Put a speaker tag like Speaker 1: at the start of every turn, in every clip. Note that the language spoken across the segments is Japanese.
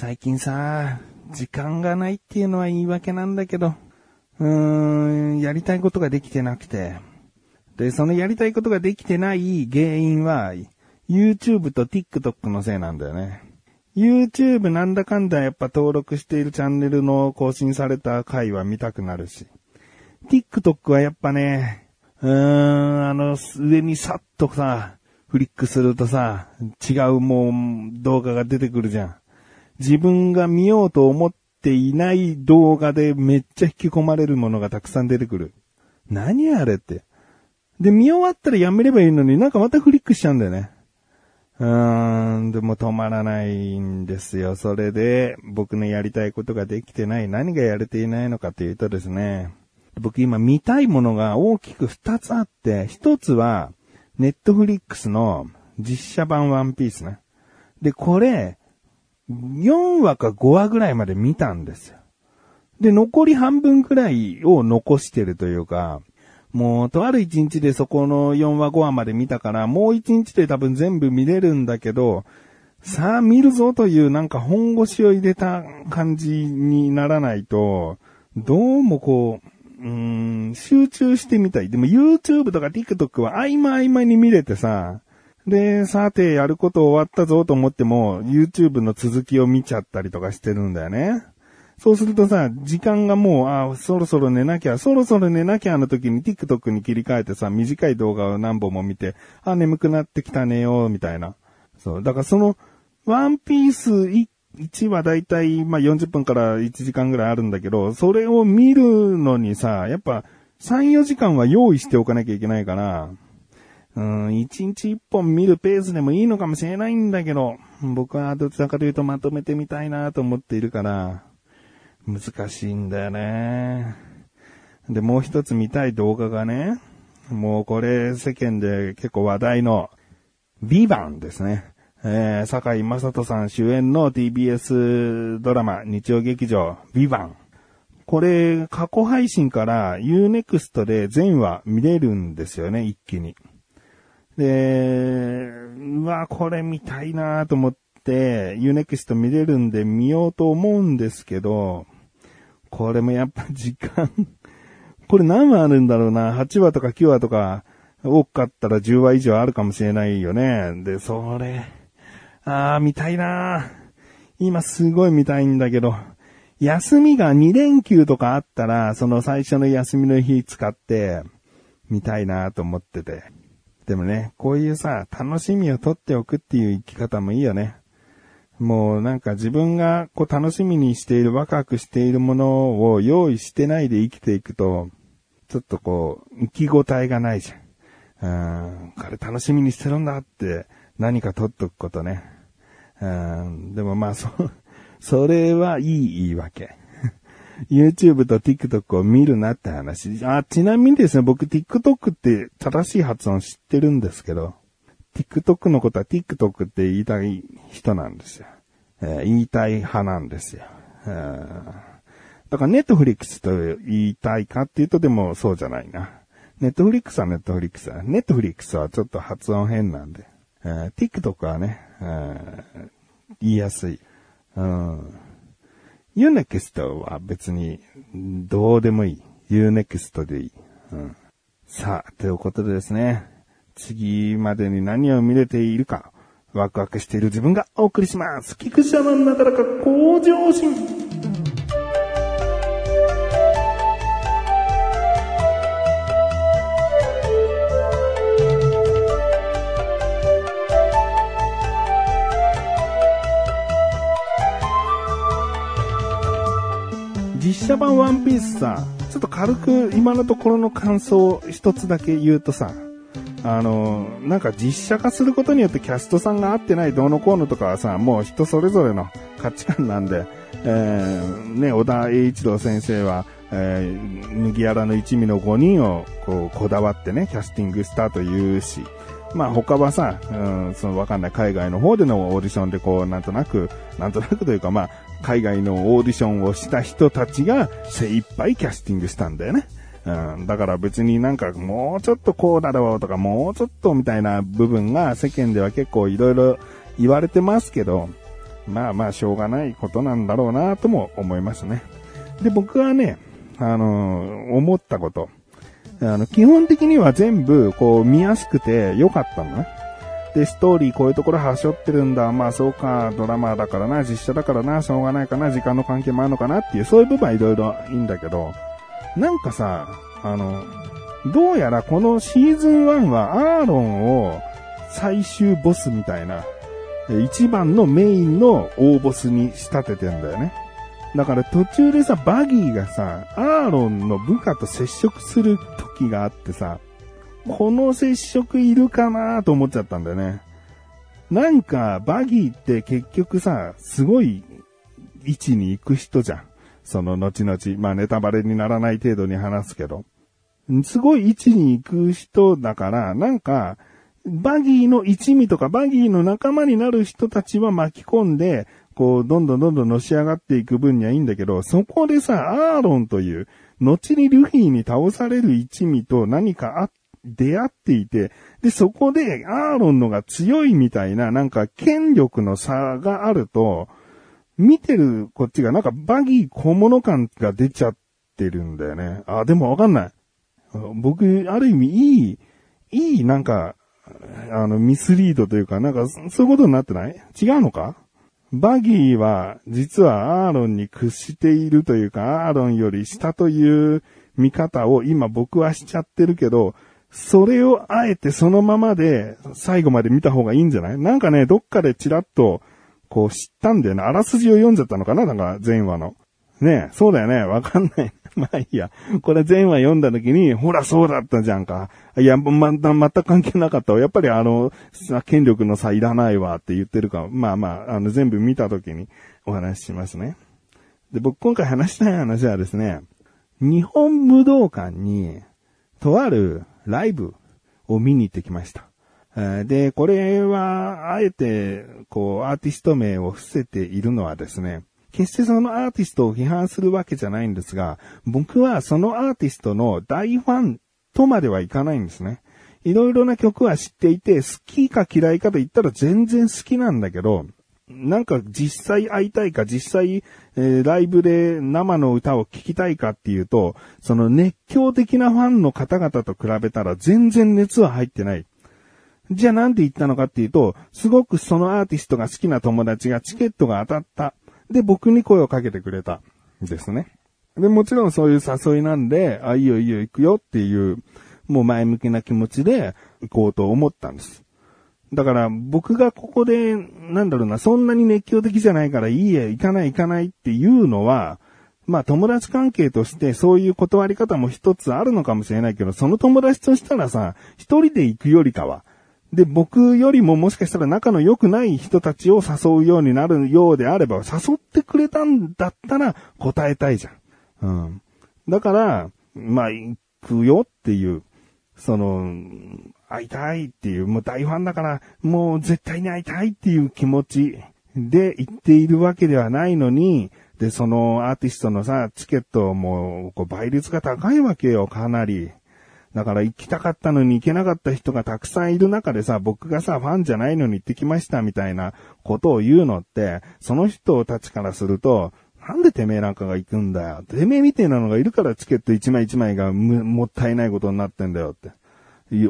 Speaker 1: 最近さ、時間がないっていうのは言い訳なんだけど、うーん、やりたいことができてなくて。で、そのやりたいことができてない原因は、YouTube と TikTok のせいなんだよね。YouTube なんだかんだやっぱ登録しているチャンネルの更新された回は見たくなるし。TikTok はやっぱね、うーん、あの、上にさっとさ、フリックするとさ、違うもう動画が出てくるじゃん。自分が見ようと思っていない動画でめっちゃ引き込まれるものがたくさん出てくる。何あれって。で、見終わったらやめればいいのになんかまたフリックしちゃうんだよね。うーん、でも止まらないんですよ。それで、僕のやりたいことができてない。何がやれていないのかというとですね。僕今見たいものが大きく二つあって、一つは、ネットフリックスの実写版ワンピースね。で、これ、4話か5話ぐらいまで見たんですよ。で、残り半分くらいを残してるというか、もう、とある一日でそこの4話5話まで見たから、もう一日で多分全部見れるんだけど、さあ見るぞというなんか本腰を入れた感じにならないと、どうもこう、うーん、集中してみたい。でも YouTube とか TikTok は合間合間に見れてさ、で、さてやること終わったぞと思っても YouTube の続きを見ちゃったりとかしてるんだよね。そうするとさ、時間がもう、あそろそろ寝なきゃ、そろそろ寝なきゃの時に TikTok に切り替えてさ、短い動画を何本も見て、あ、眠くなってきたねよ、みたいな。そう。だからその、ワンピース1はだいたい、まあ、40分から1時間ぐらいあるんだけど、それを見るのにさ、やっぱ3、4時間は用意しておかなきゃいけないから、うん、1日1本見るペースでもいいのかもしれないんだけど、僕はどちらかというとまとめてみたいなと思っているから、難しいんだよね。で、もう一つ見たい動画がね、もうこれ世間で結構話題の、ビバンですね。えー、坂井正人さん主演の TBS ドラマ、日曜劇場、ビバン。これ、過去配信から Unext で全話見れるんですよね、一気に。で、うわ、これ見たいなと思って、Unext 見れるんで見ようと思うんですけど、これもやっぱ時間、これ何話あるんだろうな、8話とか9話とか、多かったら10話以上あるかもしれないよね。で、それ、あー、見たいな今すごい見たいんだけど、休みが2連休とかあったら、その最初の休みの日使って、見たいなと思ってて。でもね、こういうさ、楽しみを取っておくっていう生き方もいいよね。もうなんか自分がこう楽しみにしている、ワクワクしているものを用意してないで生きていくと、ちょっとこう、生きごたえがないじゃん。うん、これ楽しみにしてるんだって何か取っとくことね。うん、でもまあそ、それはいい言い訳。YouTube と TikTok を見るなって話。あ、ちなみにですね、僕 TikTok って正しい発音知ってるんですけど、TikTok のことは TikTok って言いたい人なんですよ。えー言いたい派なんですよ。えーだからネットフリックスと言いたいかっていうとでもそうじゃないな。ネットフリックスはネットフリックスは。ネットフリックスはちょっと発音変なんで。えー TikTok はね、えー言いやすい。うん。 U-NEXT は別にどうでもいい。 U-NEXT でいい。うん。さあ、ということでですね。次までに何を見れているか、ワクワクしている自分がお送りします。菊池のなだらか向上心。実写版ワンピースさ、ちょっと軽く今のところの感想を一つだけ言うとさ、あの、なんか実写化することによってキャストさんが合ってないどうのこうのとかはさ、もう人それぞれの価値観なんで、えー、ね、小田栄一郎先生は、えー、麦わらの一味の5人をこうこだわってね、キャスティングしたというし、まあ他はさ、うん、そのわかんない海外の方でのオーディションでこう、なんとなく、なんとなくというかまあ、海外のオーディションをした人たちが精一杯キャスティングしたんだよね。うん、だから別になんかもうちょっとこうだろうとかもうちょっとみたいな部分が世間では結構いろいろ言われてますけど、まあまあしょうがないことなんだろうなとも思いますね。で、僕はね、あの、思ったこと。あの、基本的には全部、こう、見やすくて良かったのね。で、ストーリーこういうところはしょってるんだ。まあそうか、ドラマだからな、実写だからな、しょうがないかな、時間の関係もあるのかなっていう、そういう部分はいろいろいいんだけど、なんかさ、あの、どうやらこのシーズン1はアーロンを最終ボスみたいな、一番のメインの大ボスに仕立ててんだよね。だから途中でさ、バギーがさ、アーロンの部下と接触する時があってさ、この接触いるかなと思っちゃったんだよね。なんか、バギーって結局さ、すごい位置に行く人じゃん。その後々、まあネタバレにならない程度に話すけど。すごい位置に行く人だから、なんか、バギーの一味とかバギーの仲間になる人たちは巻き込んで、こう、どんどんどんどんのし上がっていく分にはいいんだけど、そこでさ、アーロンという、後にルフィに倒される一味と何かあっ、出会っていて、で、そこでアーロンのが強いみたいな、なんか権力の差があると、見てるこっちがなんかバギー小物感が出ちゃってるんだよね。あ、でもわかんない。僕、ある意味いい、いいなんか、あの、ミスリードというか、なんか、そういうことになってない？違うのか？バギーは、実はアーロンに屈しているというか、アーロンより下という見方を今僕はしちゃってるけど、それをあえてそのままで最後まで見た方がいいんじゃない？なんかね、どっかでチラッと、こう知ったんだよね。あらすじを読んじゃったのかな？なんか前話の。ね、そうだよね。わかんない。まあいいや。これ前話読んだ時に、ほらそうだったじゃんか。いや、ま、全く関係なかったわ。やっぱりあの、権力の差いらないわって言ってるかまあまあ、あの、全部見た時にお話ししますね。で、僕今回話したい話はですね、日本武道館に、とあるライブを見に行ってきました。で、これは、あえて、こう、アーティスト名を伏せているのはですね、決してそのアーティストを批判するわけじゃないんですが、僕はそのアーティストの大ファンとまではいかないんですね。いろいろな曲は知っていて、好きか嫌いかと言ったら全然好きなんだけど、なんか実際会いたいか、実際、えー、ライブで生の歌を聴きたいかっていうと、その熱狂的なファンの方々と比べたら全然熱は入ってない。じゃあなんで言ったのかっていうと、すごくそのアーティストが好きな友達がチケットが当たった。で、僕に声をかけてくれた。ですね。で、もちろんそういう誘いなんで、あ、いいよいいよ行くよっていう、もう前向きな気持ちで行こうと思ったんです。だから僕がここで、なんだろうな、そんなに熱狂的じゃないからいいえ、行かない行かないっていうのは、まあ友達関係としてそういう断り方も一つあるのかもしれないけど、その友達としたらさ、一人で行くよりかは、で、僕よりももしかしたら仲の良くない人たちを誘うようになるようであれば、誘ってくれたんだったら答えたいじゃん。うん。だから、まあ、行くよっていう、その、会いたいっていう、もう大ファンだから、もう絶対に会いたいっていう気持ちで行っているわけではないのに、で、そのアーティストのさ、チケットも、こう倍率が高いわけよ、かなり。だから行きたかったのに行けなかった人がたくさんいる中でさ、僕がさ、ファンじゃないのに行ってきましたみたいなことを言うのって、その人たちからすると、なんでてめえなんかが行くんだよ。てめえみてえなのがいるからチケット一枚一枚がもったいないことになってんだよって。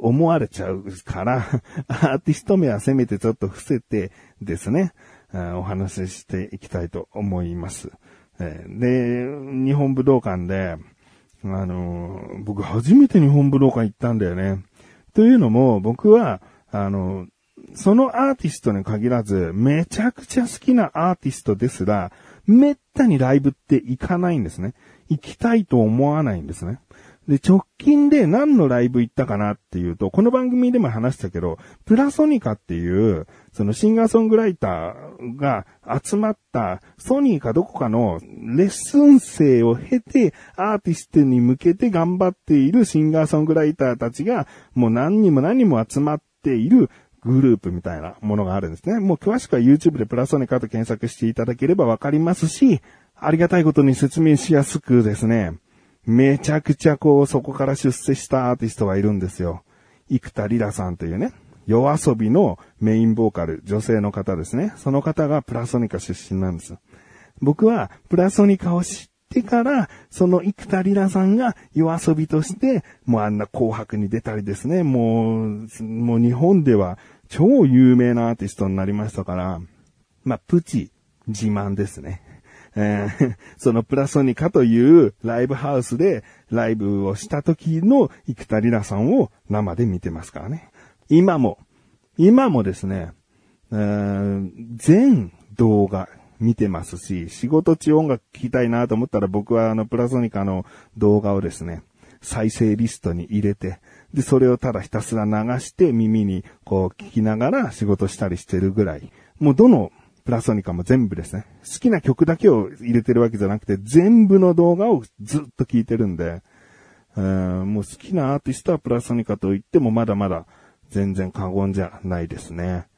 Speaker 1: 思われちゃうから、アーティスト名はせめてちょっと伏せてですね、お話ししていきたいと思います。で、日本武道館で、あの、僕初めて日本武道館行ったんだよね。というのも、僕は、あの、そのアーティストに限らず、めちゃくちゃ好きなアーティストですら、めったにライブって行かないんですね。行きたいと思わないんですね。で、直近で何のライブ行ったかなっていうと、この番組でも話したけど、プラソニカっていう、そのシンガーソングライターが集まったソニーかどこかのレッスン生を経てアーティストに向けて頑張っているシンガーソングライターたちがもう何人も何人も集まっているグループみたいなものがあるんですね。もう詳しくは YouTube でプラソニカと検索していただければわかりますし、ありがたいことに説明しやすくですね、めちゃくちゃこう、そこから出世したアーティストがいるんですよ。生田リラさんというね、夜遊びのメインボーカル、女性の方ですね。その方がプラソニカ出身なんですよ。僕はプラソニカを知ってから、その生田リラさんが夜遊びとして、もうあんな紅白に出たりですね、もう、もう日本では超有名なアーティストになりましたから、まあ、プチ自慢ですね。えー、そのプラソニカというライブハウスでライブをした時の生田リラさんを生で見てますからね。今も、今もですね、えー、全動画見てますし、仕事中音楽聴きたいなと思ったら僕はあのプラソニカの動画をですね、再生リストに入れて、で、それをただひたすら流して耳にこう聞きながら仕事したりしてるぐらい、もうどのプラソニカも全部ですね。好きな曲だけを入れてるわけじゃなくて、全部の動画をずっと聴いてるんで、えー、もう好きなアーティストはプラソニカと言ってもまだまだ全然過言じゃないですね。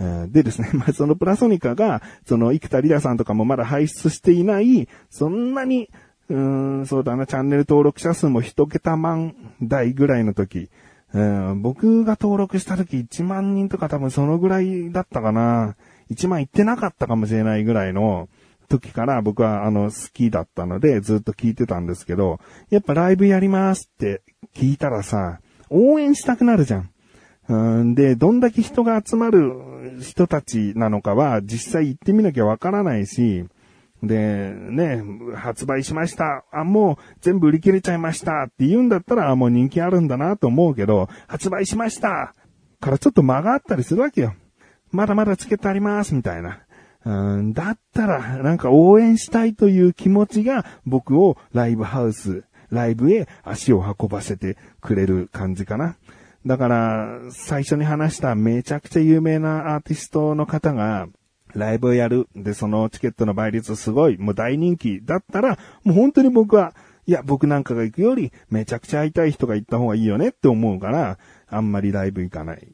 Speaker 1: えー、でですね、まあ、そのプラソニカが、その生田リラさんとかもまだ輩出していない、そんなに、うーん、そうだな、チャンネル登録者数も一桁万台ぐらいの時、えー、僕が登録した時1万人とか多分そのぐらいだったかな。1万いってなかったかもしれないぐらいの時から僕はあの好きだったのでずっと聞いてたんですけど、やっぱライブやりますって聞いたらさ、応援したくなるじゃん。うんで、どんだけ人が集まる人たちなのかは実際行ってみなきゃわからないし、で、ね、発売しました。あ、もう全部売り切れちゃいましたって言うんだったら、もう人気あるんだなと思うけど、発売しましたからちょっと間があったりするわけよ。まだまだチケットあります、みたいな。うん、だったら、なんか応援したいという気持ちが僕をライブハウス、ライブへ足を運ばせてくれる感じかな。だから、最初に話しためちゃくちゃ有名なアーティストの方が、ライブをやる。で、そのチケットの倍率すごい、もう大人気だったら、もう本当に僕は、いや、僕なんかが行くより、めちゃくちゃ会いたい人が行った方がいいよねって思うから、あんまりライブ行かない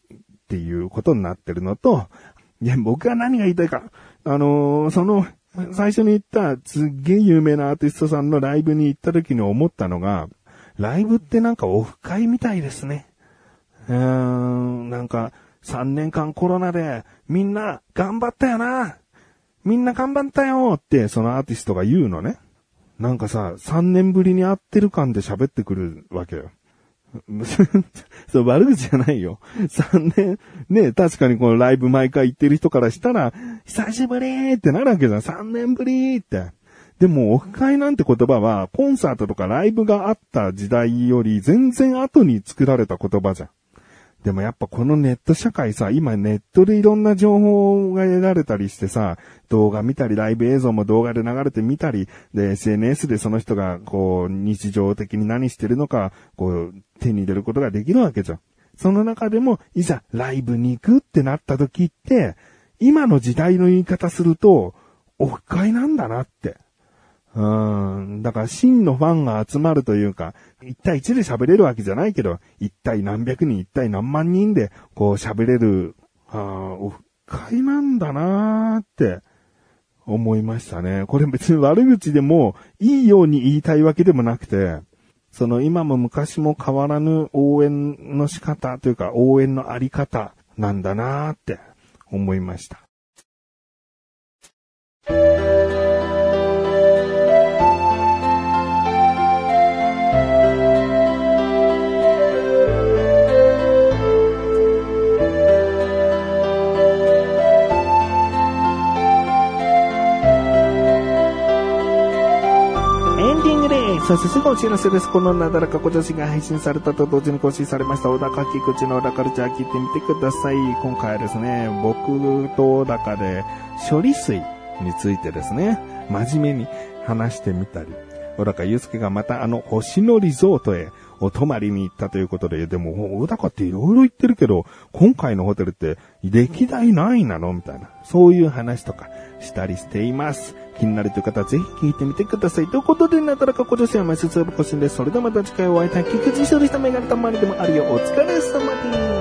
Speaker 1: っていうことになってるのと、いや、僕は何が言いたいか。あのー、その、最初に言ったすっげえ有名なアーティストさんのライブに行った時に思ったのが、ライブってなんかオフ会みたいですね。うーん、なんか3年間コロナでみんな頑張ったよな。みんな頑張ったよってそのアーティストが言うのね。なんかさ、3年ぶりに会ってる感で喋ってくるわけよ。そう、悪口じゃないよ。3年、ね、確かにこのライブ毎回行ってる人からしたら、久しぶりってなるわけじゃん。3年ぶりって。でも、オフ会なんて言葉は、コンサートとかライブがあった時代より全然後に作られた言葉じゃん。でもやっぱこのネット社会さ、今ネットでいろんな情報が得られたりしてさ、動画見たり、ライブ映像も動画で流れてみたり、で、SNS でその人がこう、日常的に何してるのか、こう、手に入れることができるわけじゃん。その中でも、いざライブに行くってなった時って、今の時代の言い方すると、オフ会なんだなって。うん。だから真のファンが集まるというか、一対一で喋れるわけじゃないけど、一対何百人、一対何万人で、こう喋れる、ああ、オフ会なんだなーって思いましたね。これ別に悪口でもいいように言いたいわけでもなくて、その今も昔も変わらぬ応援の仕方というか応援のあり方なんだなーって思いました。そしてお知らせです。このなだらか小女子が配信されたと同時に更新されました小高菊池の小高ルチャー聞いてみてください。今回はですね、僕と小高で処理水についてですね、真面目に話してみたり、小高祐介がまたあの星野リゾートへお泊まりに行ったということで、でも、小高っていろいろ言ってるけど、今回のホテルって歴代何位なのみたいな。そういう話とかしたりしています。気になるという方はぜひ聞いてみてください。ということで、なだらか小女子は毎週ツーブ更新です。それではまた次回お会いいたい。菊池処理したメガネたまにでもあるよ。お疲れ様です。